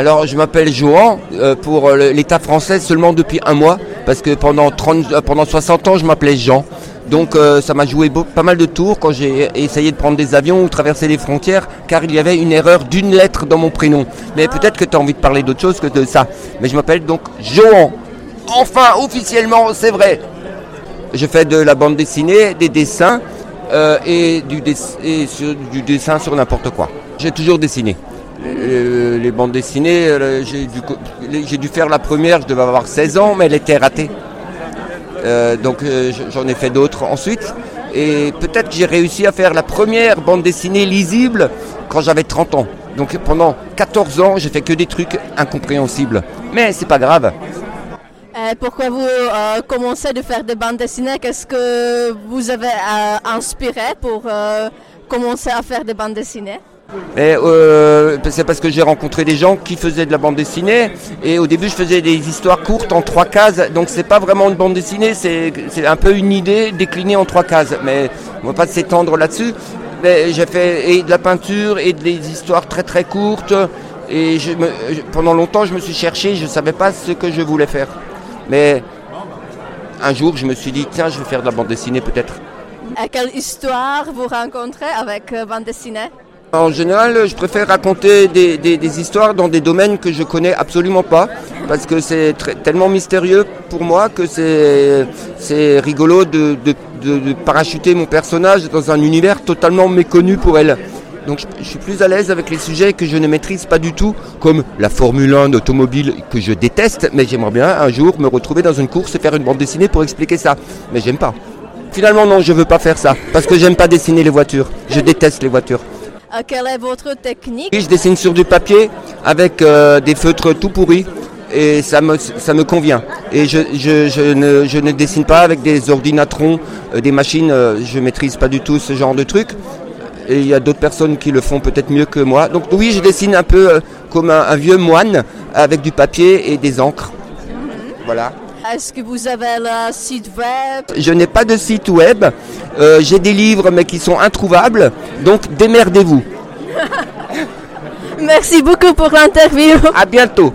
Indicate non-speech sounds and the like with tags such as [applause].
Alors, je m'appelle Johan, euh, pour euh, l'État français seulement depuis un mois, parce que pendant, 30, euh, pendant 60 ans, je m'appelais Jean. Donc euh, ça m'a joué pas mal de tours quand j'ai essayé de prendre des avions ou traverser les frontières, car il y avait une erreur d'une lettre dans mon prénom. Mais peut-être que tu as envie de parler d'autre chose que de ça. Mais je m'appelle donc Johan. Enfin, officiellement, c'est vrai. Je fais de la bande dessinée, des dessins euh, et, du dessin sur n'importe quoi. J'ai toujours dessiné. Euh, les bandes dessinées, euh, j'ai dû, faire la première, je devais avoir 16 ans, mais elle était ratée. Euh, donc j'en ai fait d'autres ensuite. Et peut-être que j'ai réussi à faire la première bande dessinée lisible quand j'avais 30 ans. Donc pendant 14 ans, j'ai fait que des trucs incompréhensibles. Mais c'est pas grave. Pourquoi vous commencez de faire des bandes dessinées? Qu'est-ce que vous avez inspiré pour commencer à faire des bandes dessinées? Et, euh, c'est parce que j'ai rencontré des gens qui faisaient de la bande dessinée. Et au début je faisais des histoires courtes en trois cases. Donc c'est pas vraiment une bande dessinée. C'est un peu une idée déclinée en trois cases. Mais on va pas s'étendre là-dessus. Mais j'ai fait et de la peinture et des histoires très très courtes. Et pendant longtemps je me suis cherché. Je savais pas ce que je voulais faire. Mais un jour je me suis dit tiens je vais faire de la bande dessinée peut-être. Et quelle histoire vous rencontrez avec euh, bande dessinée? En général, je préfère raconter des, histoires dans des domaines que je connais absolument pas, parce que c'est tellement mystérieux pour moi que c'est rigolo de, de- parachuter mon personnage dans un univers totalement méconnu pour elle. Donc je, je suis plus à l'aise avec les sujets que je ne maîtrise pas du tout, comme la Formule 1 automobile que je déteste, mais j'aimerais bien un jour me retrouver dans une course et faire une bande dessinée pour expliquer ça. Mais j'aime pas. Finalement non, je veux pas faire ça, parce que j'aime pas dessiner les voitures. Je déteste les voitures. Euh, Quelle est votre technique? Oui, je dessine sur du papier avec euh, des feutres tout pourris et ça me, ça me convient. Et je, je, je ne, je ne dessine pas avec des ordinatrons, euh, des machines, je maîtrise pas du tout ce genre de truc. Et il y a d'autres personnes qui le font peut-être mieux que moi. Donc oui, je dessine un peu comme un, un vieux moine avec du papier et des encres. Voilà. Est-ce que vous avez le site web? Je n'ai pas de site web, Euh, j'ai des livres mais qui sont introuvables, donc démerdez-vous. [laughs] Merci beaucoup pour l'interview. À bientôt.